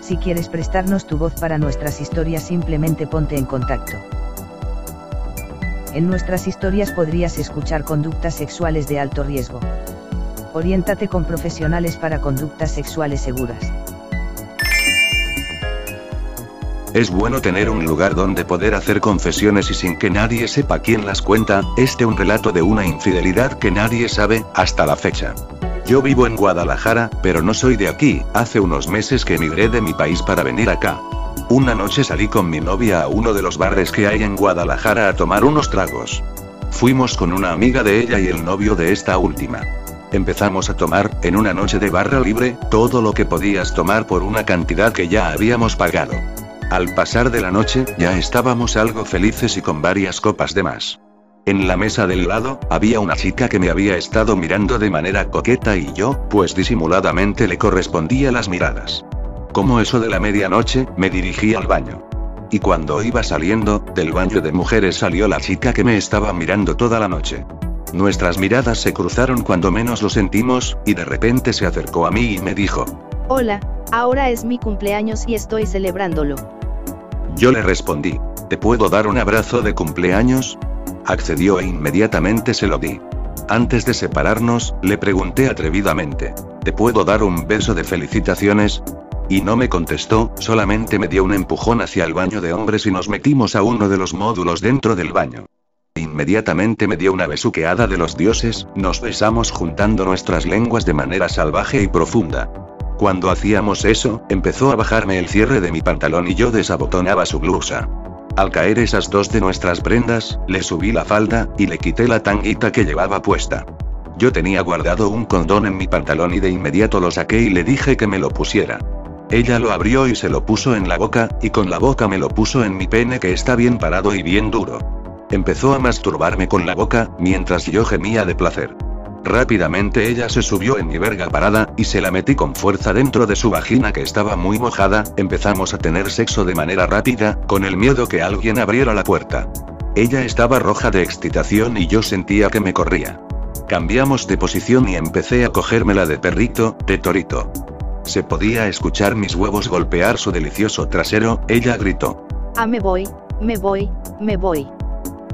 Si quieres prestarnos tu voz para nuestras historias simplemente ponte en contacto. En nuestras historias podrías escuchar conductas sexuales de alto riesgo. Oriéntate con profesionales para conductas sexuales seguras. Es bueno tener un lugar donde poder hacer confesiones y sin que nadie sepa quién las cuenta, este un relato de una infidelidad que nadie sabe, hasta la fecha. Yo vivo en Guadalajara, pero no soy de aquí, hace unos meses que emigré de mi país para venir acá. Una noche salí con mi novia a uno de los bares que hay en Guadalajara a tomar unos tragos. Fuimos con una amiga de ella y el novio de esta última. Empezamos a tomar, en una noche de barra libre, todo lo que podías tomar por una cantidad que ya habíamos pagado. Al pasar de la noche, ya estábamos algo felices y con varias copas de más. En la mesa del lado, había una chica que me había estado mirando de manera coqueta y yo, pues disimuladamente le correspondía las miradas. Como eso de la medianoche, me dirigí al baño. Y cuando iba saliendo, del baño de mujeres salió la chica que me estaba mirando toda la noche. Nuestras miradas se cruzaron cuando menos lo sentimos, y de repente se acercó a mí y me dijo, Hola, ahora es mi cumpleaños y estoy celebrándolo. Yo le respondí, ¿te puedo dar un abrazo de cumpleaños? Accedió e inmediatamente se lo di. Antes de separarnos, le pregunté atrevidamente, ¿te puedo dar un beso de felicitaciones? Y no me contestó, solamente me dio un empujón hacia el baño de hombres y nos metimos a uno de los módulos dentro del baño. Inmediatamente me dio una besuqueada de los dioses, nos besamos juntando nuestras lenguas de manera salvaje y profunda. Cuando hacíamos eso, empezó a bajarme el cierre de mi pantalón y yo desabotonaba su blusa. Al caer esas dos de nuestras prendas, le subí la falda, y le quité la tanguita que llevaba puesta. Yo tenía guardado un condón en mi pantalón y de inmediato lo saqué y le dije que me lo pusiera. Ella lo abrió y se lo puso en la boca, y con la boca me lo puso en mi pene que está bien parado y bien duro. Empezó a masturbarme con la boca, mientras yo gemía de placer. Rápidamente ella se subió en mi verga parada, y se la metí con fuerza dentro de su vagina que estaba muy mojada, empezamos a tener sexo de manera rápida, con el miedo que alguien abriera la puerta. Ella estaba roja de excitación y yo sentía que me corría. Cambiamos de posición y empecé a cogérmela de perrito, de torito. Se podía escuchar mis huevos golpear su delicioso trasero, ella gritó. Ah, me voy, me voy, me voy.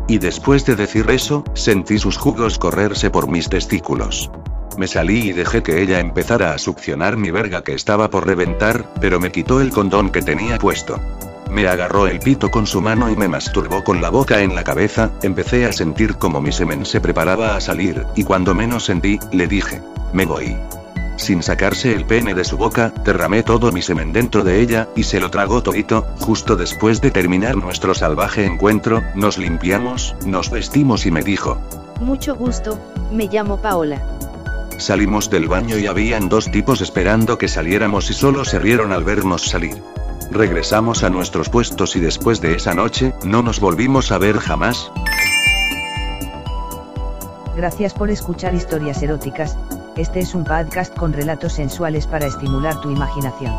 Y después de decir eso, sentí sus jugos correrse por mis testículos. Me salí y dejé que ella empezara a succionar mi verga que estaba por reventar, pero me quitó el condón que tenía puesto. Me agarró el pito con su mano y me masturbó con la boca en la cabeza, empecé a sentir como mi semen se preparaba a salir, y cuando menos sentí, le dije, me voy. Sin sacarse el pene de su boca, derramé todo mi semen dentro de ella, y se lo tragó todito, justo después de terminar nuestro salvaje encuentro, nos limpiamos, nos vestimos y me dijo. Mucho gusto, me llamo Paola. Salimos del baño y habían dos tipos esperando que saliéramos y solo se rieron al vernos salir. Regresamos a nuestros puestos y después de esa noche, no nos volvimos a ver jamás. Gracias por escuchar historias eróticas, este es un podcast con relatos sensuales para estimular tu imaginación.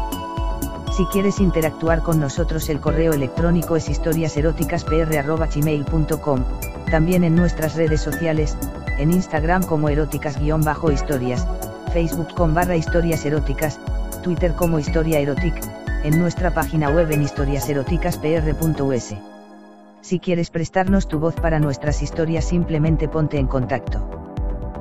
Si quieres interactuar con nosotros el correo electrónico es historiaseroticaspr.gmail.com, también en nuestras redes sociales, en Instagram como eróticas-historias, Facebook con barra historias eróticas, Twitter como historia erotic, en nuestra página web en historiaseroticaspr.us. Si quieres prestarnos tu voz para nuestras historias simplemente ponte en contacto.